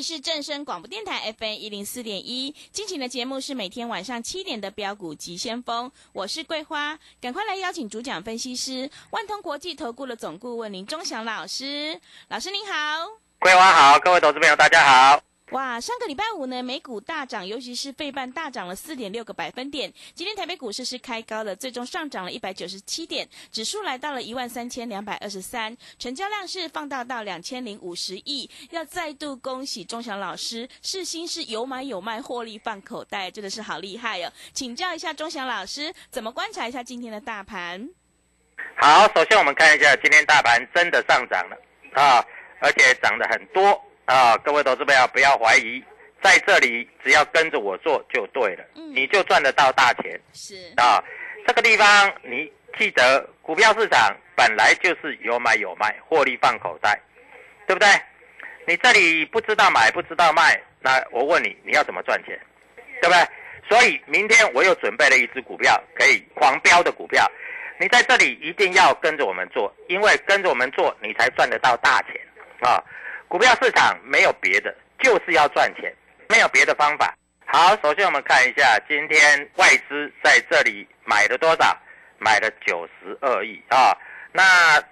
是正声广播电台 FM 一零四点一，进行的节目是每天晚上七点的标股及先锋，我是桂花，赶快来邀请主讲分析师万通国际投顾的总顾问林忠祥老师，老师您好，桂花好，各位投资朋友大家好。哇，上个礼拜五呢，美股大涨，尤其是费半大涨了四点六个百分点。今天台北股市是开高的，最终上涨了一百九十七点，指数来到了一万三千两百二十三，成交量是放大到两千零五十亿。要再度恭喜钟祥老师，世新是有买有卖，获利放口袋，真的是好厉害哦！请教一下钟祥老师，怎么观察一下今天的大盘？好，首先我们看一下今天大盘真的上涨了啊，而且涨得很多。啊，各位投资朋友不要怀疑，在这里只要跟着我做就对了，你就赚得到大钱。是啊，这个地方你记得，股票市场本来就是有买有卖，获利放口袋，对不对？你这里不知道买不知道卖，那我问你，你要怎么赚钱？对不对？所以明天我又准备了一只股票，可以狂飙的股票，你在这里一定要跟着我们做，因为跟着我们做，你才赚得到大钱啊。股票市场没有别的，就是要赚钱，没有别的方法。好，首先我们看一下今天外资在这里买了多少？买了九十二亿啊。那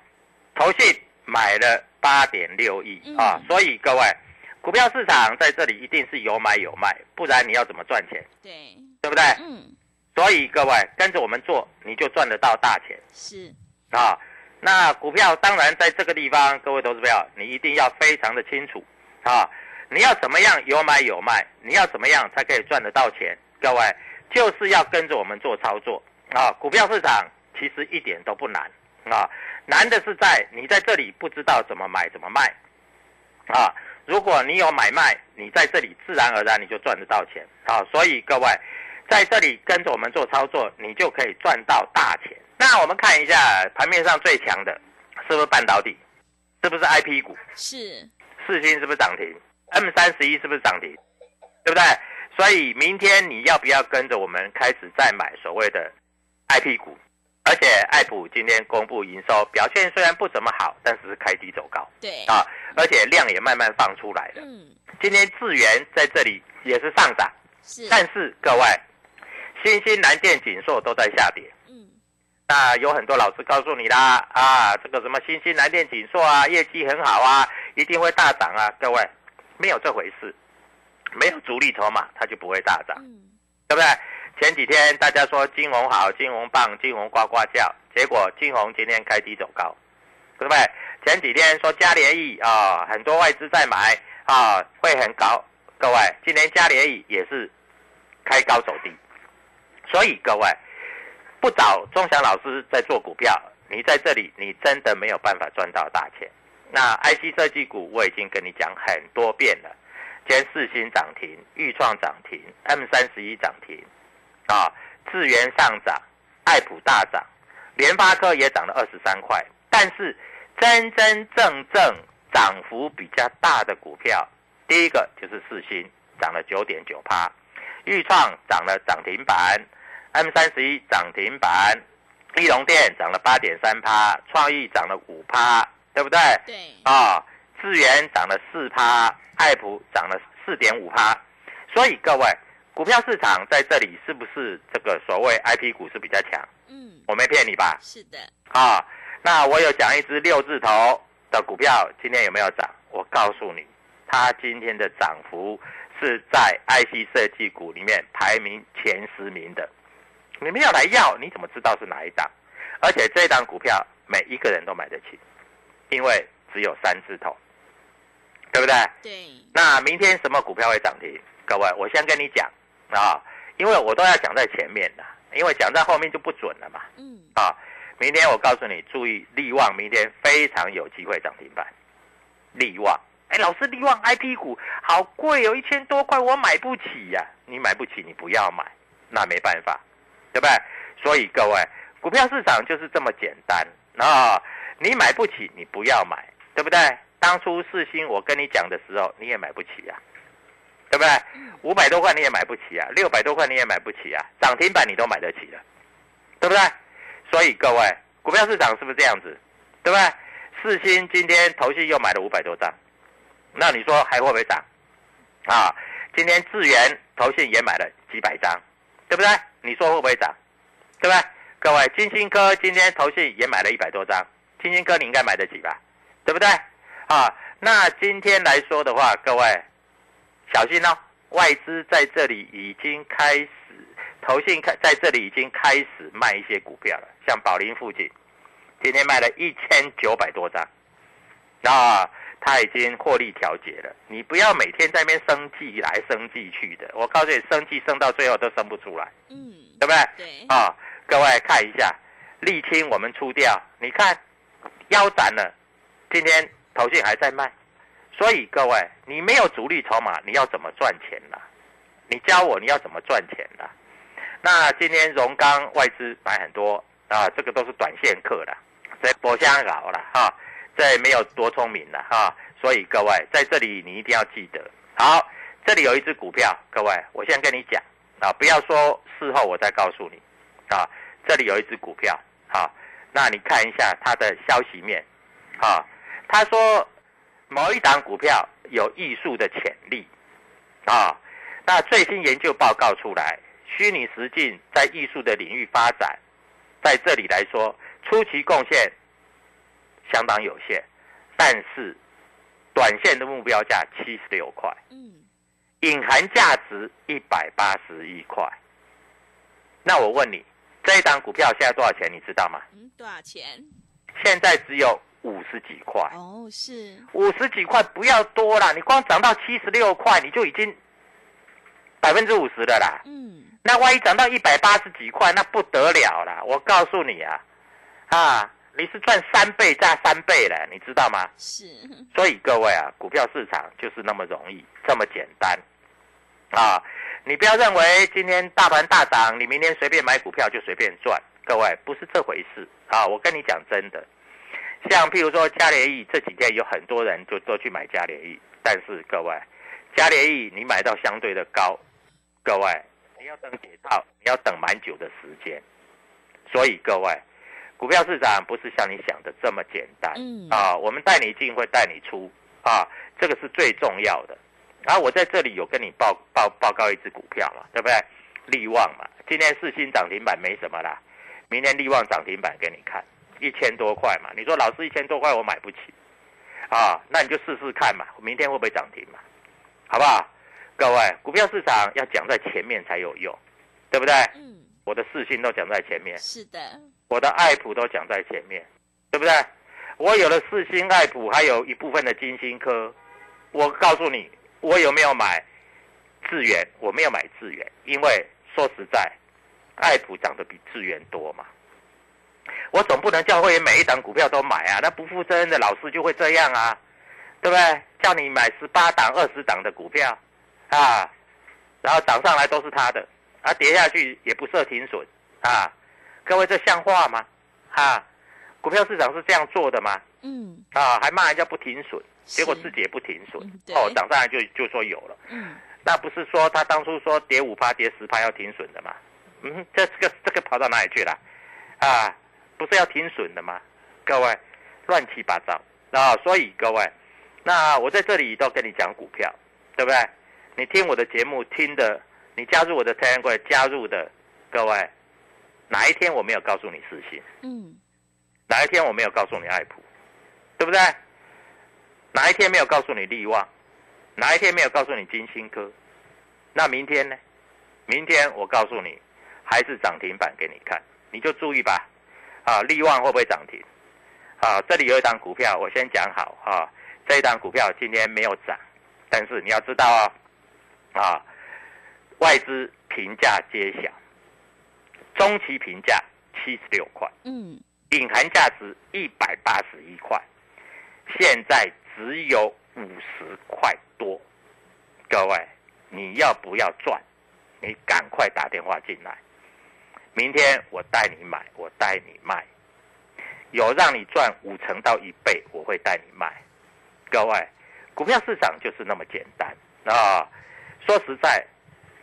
投信买了八点六亿啊。所以各位，股票市场在这里一定是有买有卖，不然你要怎么赚钱？对，对不对？嗯。所以各位跟着我们做，你就赚得到大钱。是啊。那股票当然在这个地方，各位投资朋友，你一定要非常的清楚啊！你要怎么样有买有卖？你要怎么样才可以赚得到钱？各位就是要跟着我们做操作啊！股票市场其实一点都不难啊，难的是在你在这里不知道怎么买怎么卖啊！如果你有买卖，你在这里自然而然你就赚得到钱啊！所以各位在这里跟着我们做操作，你就可以赚到大钱。那我们看一下盘面上最强的，是不是半导体？是不是 I P 股？是。四星是不是涨停？M 三十一是不是涨停？对不对？所以明天你要不要跟着我们开始再买所谓的 I P 股？而且爱普今天公布营收表现虽然不怎么好，但是是开低走高。对。啊，而且量也慢慢放出来了。嗯。今天智源在这里也是上涨。是。但是各位，新兴、南电、锦硕都在下跌。那有很多老师告诉你啦，啊，这个什么新兴蓝电锦硕啊，业绩很好啊，一定会大涨啊。各位，没有这回事，没有主力筹码，它就不会大涨，对不对？前几天大家说金红好，金红棒，金红呱呱叫，结果金红今天开低走高，对不对？前几天说嘉联益啊，很多外资在买啊，会很高，各位，今天嘉联益也是开高走低，所以各位。不找钟祥老师在做股票，你在这里你真的没有办法赚到大钱。那 IC 设计股我已经跟你讲很多遍了，今天四星涨停，豫创涨停，M 三十一涨停，啊，智源上涨，爱普大涨，联发科也涨了二十三块。但是真真正正涨幅比较大的股票，第一个就是四星涨了九点九趴，豫创涨了涨停板。M 三十一涨停板，利隆电涨了八点三趴，创意涨了五趴，对不对？对。啊，智源涨了四趴，爱普涨了四点五趴。所以各位，股票市场在这里是不是这个所谓 I P 股是比较强？嗯，我没骗你吧？是的。啊，那我有讲一只六字头的股票，今天有没有涨？我告诉你，它今天的涨幅是在 I C 设计股里面排名前十名的。你们要来要，你怎么知道是哪一档？而且这一档股票每一个人都买得起，因为只有三字头，对不对？对。那明天什么股票会涨停？各位，我先跟你讲啊，因为我都要讲在前面的，因为讲在后面就不准了嘛。嗯。啊，明天我告诉你，注意利旺，明天非常有机会涨停板。利旺，哎，老师，利旺 I P 股好贵哦，一千多块，我买不起呀。你买不起，你不要买，那没办法。对不对？所以各位，股票市场就是这么简单啊！你买不起，你不要买，对不对？当初四星我跟你讲的时候，你也买不起啊，对不对？五百多块你也买不起啊，六百多块你也买不起啊，涨停板你都买得起了，对不对？所以各位，股票市场是不是这样子？对不对？四星今天投信又买了五百多张，那你说还会不会涨？啊，今天智源投信也买了几百张，对不对？你说会不会涨？对不对？各位，金星科今天投信也买了一百多张，金星科你应该买得起吧？对不对？啊，那今天来说的话，各位小心哦，外资在这里已经开始，投信开在这里已经开始卖一些股票了，像宝林附近，今天卖了一千九百多张，那他已经获利调节了。你不要每天在那边生计来生计去的，我告诉你，生计生到最后都生不出来，嗯，对不对？对，啊，各位看一下，沥青我们出掉，你看腰斩了，今天头信还在卖，所以各位，你没有主力筹码，你要怎么赚钱呢？你教我你要怎么赚钱呢？那今天荣钢外资买很多啊，这个都是短线客了，这博香搞了哈。这没有多聪明的哈，所以各位在这里你一定要记得。好，这里有一只股票，各位，我先跟你讲啊，不要说事后我再告诉你啊。这里有一只股票，好，那你看一下它的消息面，啊，他说某一档股票有艺术的潜力，啊，那最新研究报告出来，虚拟实境在艺术的领域发展，在这里来说，初期贡献。相当有限，但是短线的目标价七十六块，嗯，隐含价值一百八十一块。那我问你，这一档股票现在多少钱？你知道吗？嗯，多少钱？现在只有五十几块。哦，是五十几块，不要多了。你光涨到七十六块，你就已经百分之五十的啦。嗯，那万一涨到一百八十几块，那不得了啦。我告诉你啊，啊。你是赚三倍加三倍了，你知道吗？是。所以各位啊，股票市场就是那么容易，这么简单啊！你不要认为今天大盘大涨，你明天随便买股票就随便赚。各位不是这回事啊！我跟你讲真的，像譬如说嘉联益这几天有很多人就都去买嘉联益，但是各位，嘉联益你买到相对的高，各位你要等解套，你要等蛮久的时间。所以各位。股票市场不是像你想的这么简单，嗯啊，我们带你进会带你出啊，这个是最重要的。然后我在这里有跟你报报报告一只股票嘛，对不对？利旺嘛，今天四星涨停板没什么啦，明天利旺涨停板给你看，一千多块嘛。你说老师一千多块我买不起啊，那你就试试看嘛，明天会不会涨停嘛？好不好？各位，股票市场要讲在前面才有用，对不对？嗯，我的四星都讲在前面。是的。我的爱普都讲在前面，对不对？我有了四星爱普，还有一部分的金星科。我告诉你，我有没有买智源？我没有买智源，因为说实在，爱普涨得比智源多嘛。我总不能叫会员每一档股票都买啊，那不负责任的老师就会这样啊，对不对？叫你买十八档、二十档的股票啊，然后涨上来都是他的，啊，跌下去也不设停损啊。各位，这像话吗？哈，股票市场是这样做的吗？嗯，啊，还骂人家不停损，结果自己也不停损，哦，涨上来就就说有了。嗯，那不是说他当初说跌五趴、跌十趴要停损的吗？嗯，这这个这个跑到哪里去了？啊，不是要停损的吗？各位，乱七八糟啊！所以各位，那我在这里都跟你讲股票，对不对？你听我的节目听的，你加入我的太阳会加入的各位。哪一天我没有告诉你四星？嗯，哪一天我没有告诉你爱普，对不对？哪一天没有告诉你利旺？哪一天没有告诉你金星科？那明天呢？明天我告诉你，还是涨停板给你看，你就注意吧。啊，利旺会不会涨停？啊，这里有一档股票，我先讲好啊。这一档股票今天没有涨，但是你要知道啊，啊，外资评价揭晓。中期评价七十六块，嗯，隐含价值一百八十一块，现在只有五十块多。各位，你要不要赚？你赶快打电话进来。明天我带你买，我带你卖，有让你赚五成到一倍，我会带你卖。各位，股票市场就是那么简单啊！说实在，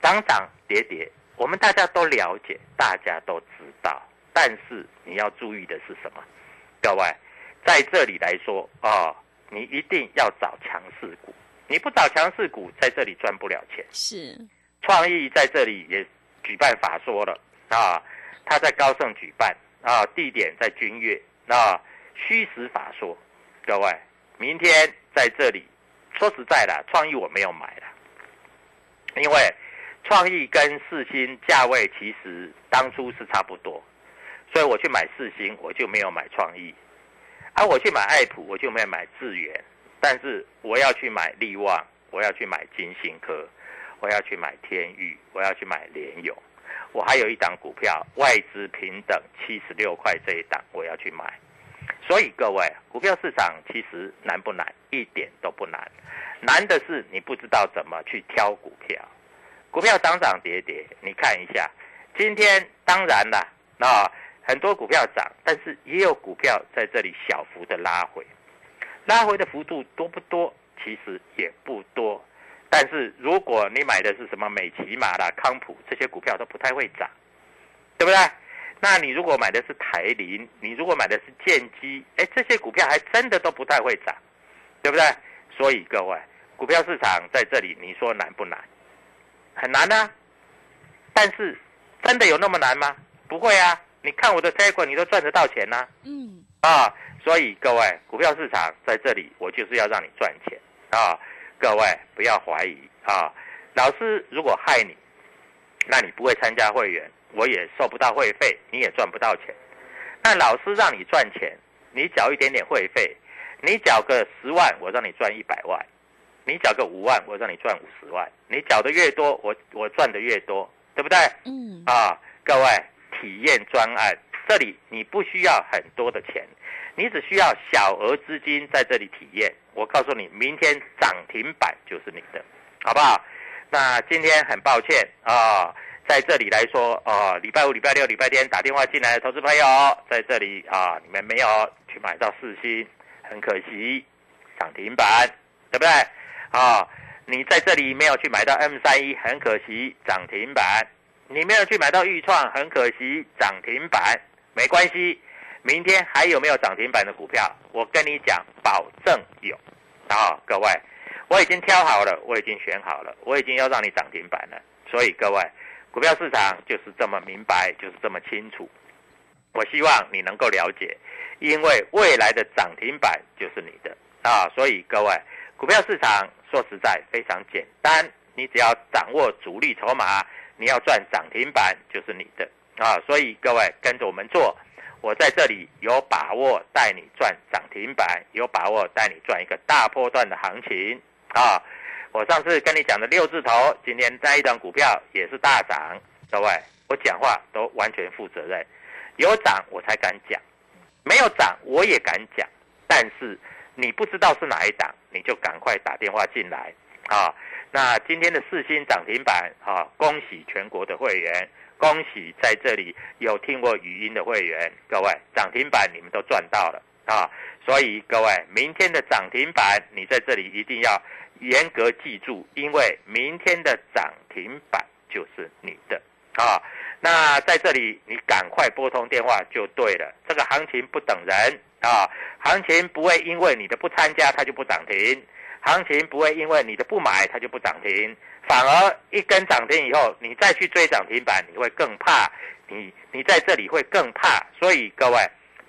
涨涨跌跌，我们大家都了解，大家都知道。但是你要注意的是什么？各位，在这里来说啊，你一定要找强势股。你不找强势股，在这里赚不了钱。是，创意在这里也举办法说了啊，他在高盛举办啊，地点在君悦啊，虚实法说。各位，明天在这里，说实在的，创意我没有买了，因为创意跟四星价位其实当初是差不多，所以我去买四星，我就没有买创意，而我去买爱普，我就没有买智源。但是我要去买利旺，我要去买金星科，我要去买天域，我要去买联勇，我还有一档股票外资平等七十六块这一档我要去买。所以各位，股票市场其实难不难？一点都不难，难的是你不知道怎么去挑股票。股票涨涨跌跌，你看一下，今天当然了，那很多股票涨，但是也有股票在这里小幅的拉回。拉回的幅度多不多？其实也不多，但是如果你买的是什么美骑马啦、康普这些股票都不太会涨，对不对？那你如果买的是台林，你如果买的是建基，哎，这些股票还真的都不太会涨，对不对？所以各位，股票市场在这里，你说难不难？很难啊！但是真的有那么难吗？不会啊！你看我的结果，你都赚得到钱呐。嗯。啊。所以各位，股票市场在这里，我就是要让你赚钱啊！各位不要怀疑啊！老师如果害你，那你不会参加会员，我也收不到会费，你也赚不到钱。那老师让你赚钱，你缴一点点会费，你缴个十万，我让你赚一百万；你缴个五万，我让你赚五十万。你缴的越多，我我赚的越多，对不对？嗯。啊，各位，体验专案，这里你不需要很多的钱。你只需要小额资金在这里体验，我告诉你，明天涨停板就是你的，好不好？那今天很抱歉啊，在这里来说，啊，礼拜五、礼拜六、礼拜天打电话进来的投资朋友，在这里啊，你们没有去买到四星，很可惜，涨停板，对不对？啊，你在这里没有去买到 M 三一，很可惜，涨停板，你没有去买到豫创，很可惜，涨停板，没关系。明天还有没有涨停板的股票？我跟你讲，保证有。啊，各位，我已经挑好了，我已经选好了，我已经要让你涨停板了。所以各位，股票市场就是这么明白，就是这么清楚。我希望你能够了解，因为未来的涨停板就是你的啊。所以各位，股票市场说实在非常简单，你只要掌握主力筹码，你要赚涨停板就是你的啊。所以各位跟着我们做。我在这里有把握带你赚涨停板，有把握带你赚一个大波段的行情啊！我上次跟你讲的六字头，今天在一档股票也是大涨，各位，我讲话都完全负责任，有涨我才敢讲，没有涨我也敢讲，但是你不知道是哪一档，你就赶快打电话进来啊！那今天的四星涨停板啊，恭喜全国的会员。恭喜在这里有听过语音的会员，各位涨停板你们都赚到了啊！所以各位明天的涨停板你在这里一定要严格记住，因为明天的涨停板就是你的啊！那在这里你赶快拨通电话就对了。这个行情不等人啊，行情不会因为你的不参加它就不涨停，行情不会因为你的不买它就不涨停。反而一根涨停以后，你再去追涨停板，你会更怕。你你在这里会更怕。所以各位，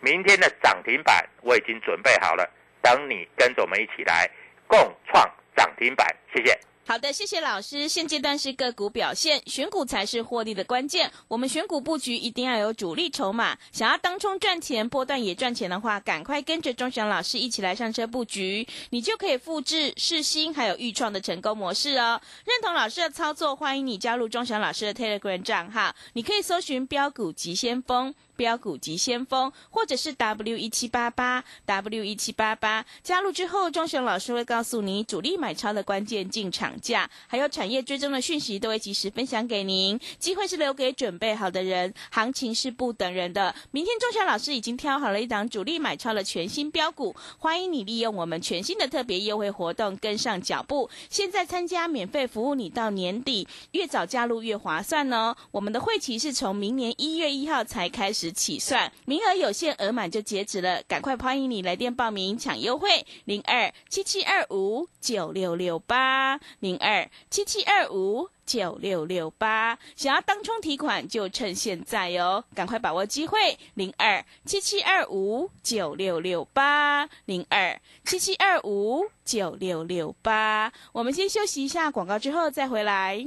明天的涨停板我已经准备好了，等你跟着我们一起来共创涨停板。谢谢。好的，谢谢老师。现阶段是个股表现，选股才是获利的关键。我们选股布局一定要有主力筹码，想要当冲赚钱、波段也赚钱的话，赶快跟着钟祥老师一起来上车布局，你就可以复制世新还有预创的成功模式哦。认同老师的操作，欢迎你加入钟祥老师的 Telegram 账号，你可以搜寻标股急先锋。标股及先锋，或者是 W 一七八八 W 一七八八，加入之后，钟雄老师会告诉你主力买超的关键进场价，还有产业追踪的讯息，都会及时分享给您。机会是留给准备好的人，行情是不等人的。明天钟祥老师已经挑好了一档主力买超的全新标股，欢迎你利用我们全新的特别优惠活动跟上脚步。现在参加免费服务，你到年底越早加入越划算哦。我们的会期是从明年一月一号才开始起算，名额有限，额满就截止了，赶快欢迎你来电报名抢优惠，零二七七二五九六六八零二七七二五九六六八，想要当冲提款就趁现在哦，赶快把握机会，零二七七二五九六六八零二七七二五九六六八，我们先休息一下广告，之后再回来。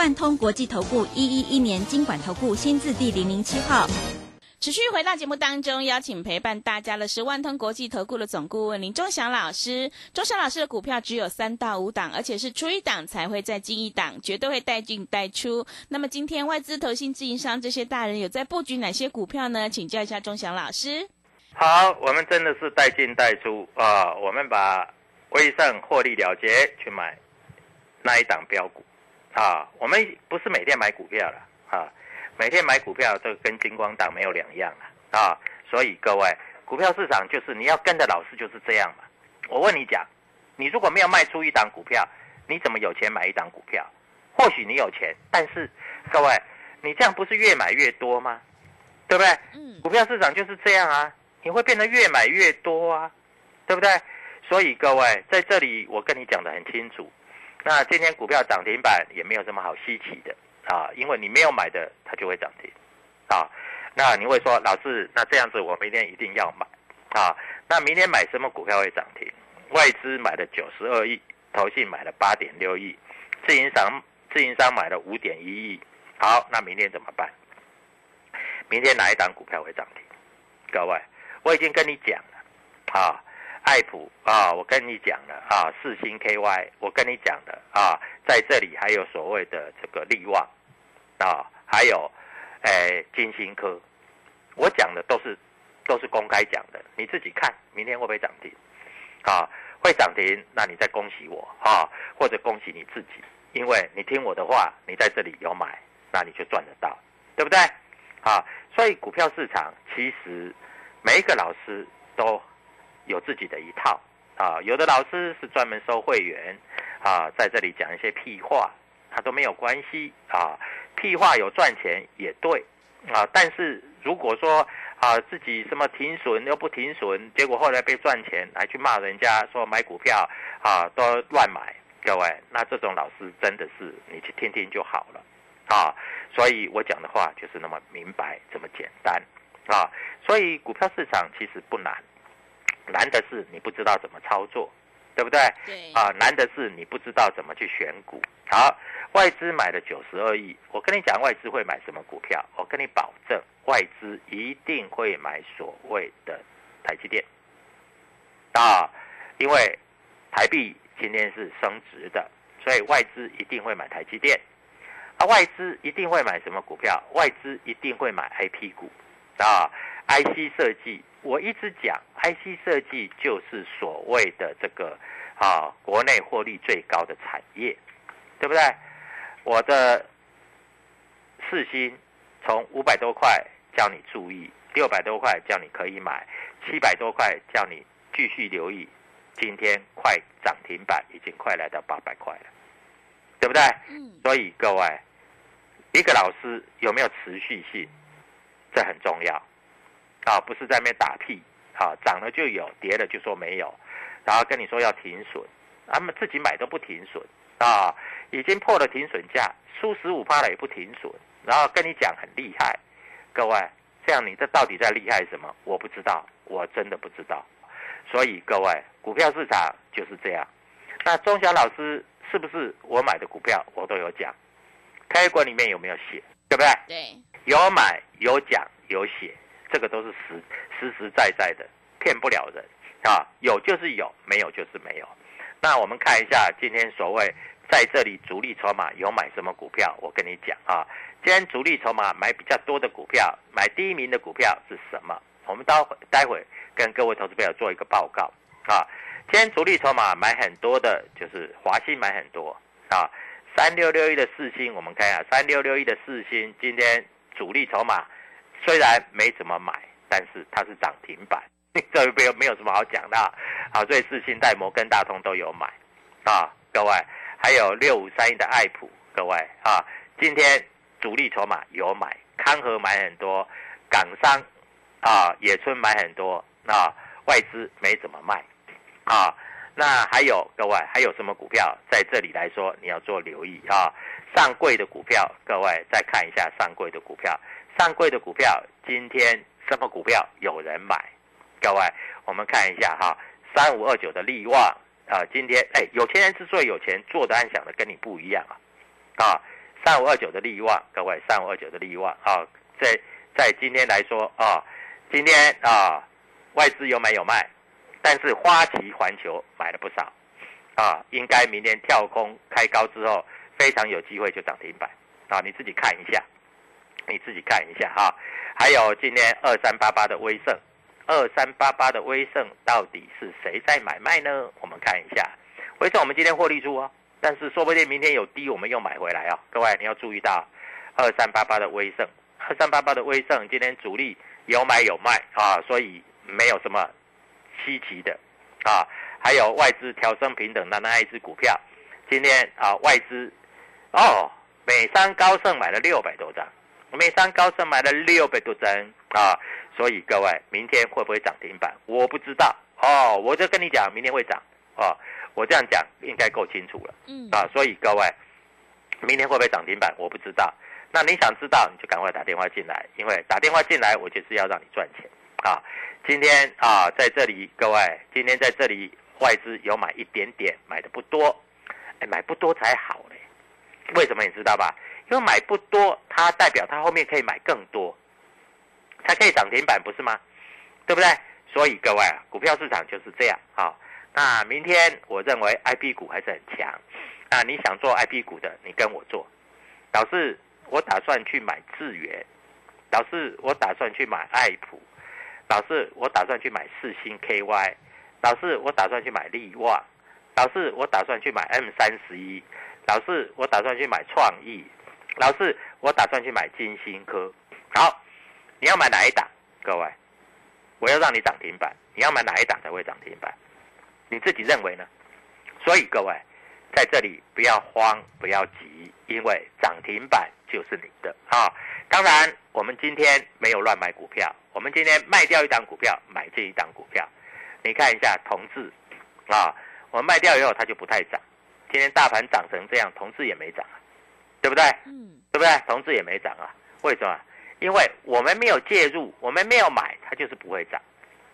万通国际投顾一一一年经管投顾新字第零零七号。持续回到节目当中，邀请陪伴大家的是万通国际投顾的总顾问林忠祥老师。忠祥老师的股票只有三到五档，而且是出一档才会再进一档，绝对会带进带出。那么今天外资、投信、自营商这些大人有在布局哪些股票呢？请教一下忠祥老师。好，我们真的是带进带出啊！我们把威盛获利了结去买那一档标股啊！我们不是每天买股票了啊！每天买股票，这跟金光党没有两样了！啊，所以各位，股票市场就是你要跟的老师就是这样嘛。我问你讲，你如果没有卖出一档股票，你怎么有钱买一档股票？或许你有钱，但是各位，你这样不是越买越多吗？对不对？嗯。股票市场就是这样啊，你会变得越买越多啊，对不对？所以各位在这里，我跟你讲的很清楚。那今天股票涨停板也没有什么好稀奇的。啊，因为你没有买的，它就会涨停，啊，那你会说老师，那这样子我明天一定要买，啊，那明天买什么股票会涨停？外资买了九十二亿，投信买了八点六亿，自营商自营商买了五点一亿，好，那明天怎么办？明天哪一档股票会涨停？各位，我已经跟你讲了，啊。爱普啊，我跟你讲了啊，四星 KY，我跟你讲的啊，在这里还有所谓的这个利旺啊，还有诶金星科，我讲的都是都是公开讲的，你自己看，明天会不会涨停？啊，会涨停，那你再恭喜我啊，或者恭喜你自己，因为你听我的话，你在这里有买，那你就赚得到，对不对？啊，所以股票市场其实每一个老师都。有自己的一套啊，有的老师是专门收会员啊，在这里讲一些屁话，他都没有关系啊。屁话有赚钱也对啊，但是如果说啊自己什么停损又不停损，结果后来被赚钱，还去骂人家说买股票啊都乱买，各位，那这种老师真的是你去听听就好了啊。所以我讲的话就是那么明白，这么简单啊。所以股票市场其实不难。难的是你不知道怎么操作，对不对？对啊，难的是你不知道怎么去选股。好，外资买了九十二亿，我跟你讲，外资会买什么股票？我跟你保证，外资一定会买所谓的台积电啊，因为台币今天是升值的，所以外资一定会买台积电。啊，外资一定会买什么股票？外资一定会买 IP 股啊，IC 设计。我一直讲，IC 设计就是所谓的这个啊，国内获利最高的产业，对不对？我的四星从五百多块叫你注意，六百多块叫你可以买，七百多块叫你继续留意，今天快涨停板，已经快来到八百块了，对不对？嗯。所以各位，一个老师有没有持续性，这很重要。啊，不是在那边打屁，啊，涨了就有，跌了就说没有，然后跟你说要停损，他们自己买都不停损，啊，已经破了停损价，输十五趴了也不停损，然后跟你讲很厉害，各位，这样你这到底在厉害什么？我不知道，我真的不知道，所以各位，股票市场就是这样。那钟祥老师是不是我买的股票我都有讲？开馆里面有没有写？对不对？对，有买有讲有写，这个都是实实实在在的，骗不了人啊。有就是有，没有就是没有。那我们看一下今天所谓在这里主力筹码有买什么股票？我跟你讲啊，今天主力筹码买比较多的股票，买第一名的股票是什么？我们待待会跟各位投资朋友做一个报告啊。今天主力筹码买很多的，就是华信买很多啊。三六六一的四星，我们看一下三六六一的四星，今天主力筹码虽然没怎么买，但是它是涨停板，这没有没有什么好讲的啊。所以四星、戴摩跟大通都有买啊，各位还有六五三一的爱普，各位啊，今天主力筹码有买，康和买很多，港商啊，野村买很多啊，外资没怎么卖。啊，那还有各位还有什么股票在这里来说你要做留意啊？上柜的股票，各位再看一下上柜的股票，上柜的股票今天什么股票有人买？各位，我们看一下哈，三五二九的利旺啊，今天哎，有钱人之所以有钱，做的安想的跟你不一样啊，啊，三五二九的利旺，各位三五二九的利旺啊，在在今天来说啊，今天啊，外资有买有卖。但是花旗环球买了不少，啊，应该明天跳空开高之后，非常有机会就涨停板，啊，你自己看一下，你自己看一下哈。还有今天二三八八的威盛，二三八八的威盛到底是谁在买卖呢？我们看一下，威盛我们今天获利出哦，但是说不定明天有低我们又买回来啊。各位你要注意到，二三八八的威盛，二三八八的威盛今天主力有买有卖啊，所以没有什么。稀奇的，啊，还有外资调升平等的那一只股票，今天啊外资，哦，美商高盛买了六百多张，美商高盛买了六百多张啊，所以各位明天会不会涨停板？我不知道哦，我就跟你讲，明天会涨哦，我这样讲应该够清楚了，嗯啊，所以各位明天会不会涨停板？我不知道，那你想知道你就赶快打电话进来，因为打电话进来我就是要让你赚钱啊。今天啊，在这里，各位，今天在这里，外资有买一点点，买的不多，哎，买不多才好嘞。为什么你知道吧？因为买不多，它代表它后面可以买更多，才可以涨停板，不是吗？对不对？所以各位啊，股票市场就是这样啊。那明天我认为 I P 股还是很强那。你想做 I P 股的，你跟我做。老师，我打算去买智源，老师，我打算去买爱普。老师，我打算去买四星 KY。老师，我打算去买利旺。老师，我打算去买 M 三十一。老师，我打算去买创意。老师，我打算去买金星科。好，你要买哪一档？各位，我要让你涨停板。你要买哪一档才会涨停板？你自己认为呢？所以各位，在这里不要慌，不要急，因为涨停板就是你的啊。当然，我们今天没有乱买股票。我们今天卖掉一档股票，买这一档股票。你看一下同志，啊，我卖掉以后它就不太涨。今天大盘涨成这样，同志也没涨啊，对不对？嗯，对不对？同志也没涨啊。为什么？因为我们没有介入，我们没有买，它就是不会涨。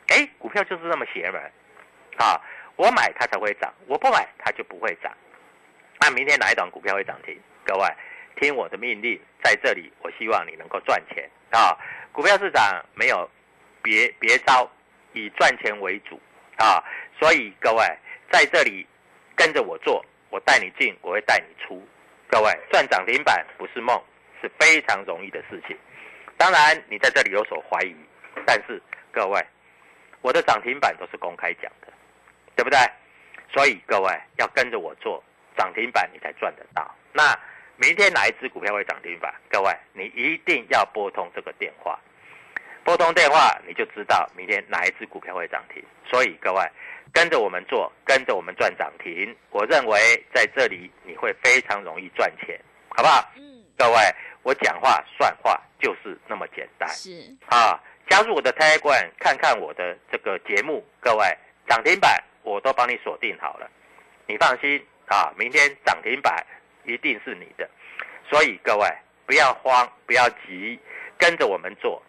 哎，股票就是那么邪门，啊，我买它才会涨，我不买它就不会涨。那明天哪一档股票会涨停？各位？听我的命令，在这里，我希望你能够赚钱啊！股票市场没有别别招，以赚钱为主啊！所以各位在这里跟着我做，我带你进，我会带你出。各位赚涨停板不是梦，是非常容易的事情。当然你在这里有所怀疑，但是各位我的涨停板都是公开讲的，对不对？所以各位要跟着我做涨停板，你才赚得到。那。明天哪一只股票会涨停板？各位，你一定要拨通这个电话，拨通电话你就知道明天哪一只股票会涨停。所以各位跟着我们做，跟着我们赚涨停。我认为在这里你会非常容易赚钱，好不好？嗯。各位，我讲话算话就是那么简单。是啊，加入我的 Telegram，看看我的这个节目。各位，涨停板我都帮你锁定好了，你放心啊。明天涨停板。一定是你的，所以各位不要慌，不要急，跟着我们做，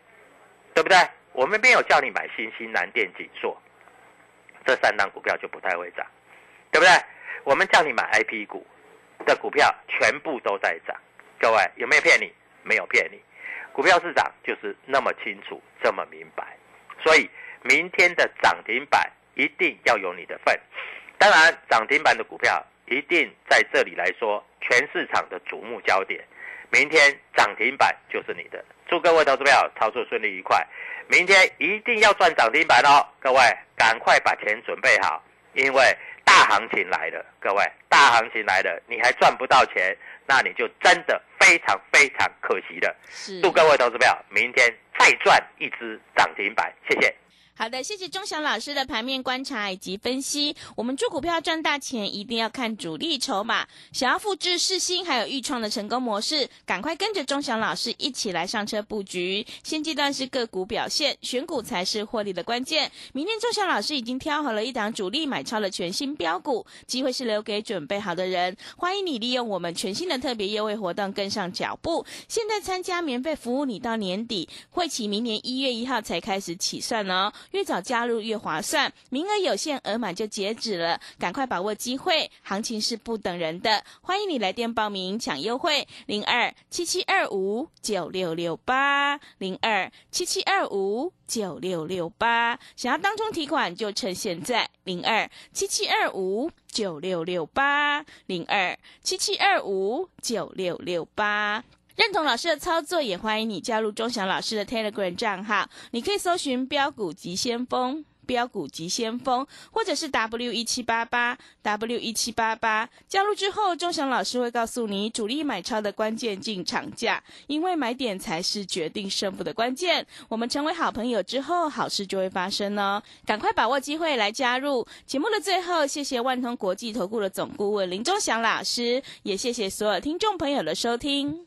对不对？我们没有叫你买新兴南电、锦硕，这三档股票就不太会涨，对不对？我们叫你买 I P 股的股票，全部都在涨。各位有没有骗你？没有骗你。股票市场就是那么清楚，这么明白。所以明天的涨停板一定要有你的份。当然，涨停板的股票一定在这里来说，全市场的瞩目焦点。明天涨停板就是你的。祝各位投资票操作顺利愉快。明天一定要赚涨停板哦，各位赶快把钱准备好，因为大行情来了。各位，大行情来了，你还赚不到钱，那你就真的非常非常可惜了。祝各位投资票明天再赚一只涨停板，谢谢。好的，谢谢钟祥老师的盘面观察以及分析。我们做股票赚大钱，一定要看主力筹码。想要复制世新还有豫创的成功模式，赶快跟着钟祥老师一起来上车布局。现阶段是个股表现，选股才是获利的关键。明天钟祥老师已经挑好了一档主力买超的全新标股，机会是留给准备好的人。欢迎你利用我们全新的特别优惠活动跟上脚步。现在参加免费服务，你到年底会期明年一月一号才开始起算哦。越早加入越划算，名额有限，额满就截止了，赶快把握机会，行情是不等人的，欢迎你来电报名抢优惠，零二七七二五九六六八，零二七七二五九六六八，想要当中提款就趁现在，零二七七二五九六六八，零二七七二五九六六八。认同老师的操作，也欢迎你加入钟祥老师的 Telegram 账号。你可以搜寻“标股急先锋”、“标股急先锋”，或者是 W 一七八八 W 一七八八。加入之后，钟祥老师会告诉你主力买超的关键进场价，因为买点才是决定胜负的关键。我们成为好朋友之后，好事就会发生哦！赶快把握机会来加入。节目的最后，谢谢万通国际投顾的总顾问林钟祥老师，也谢谢所有听众朋友的收听。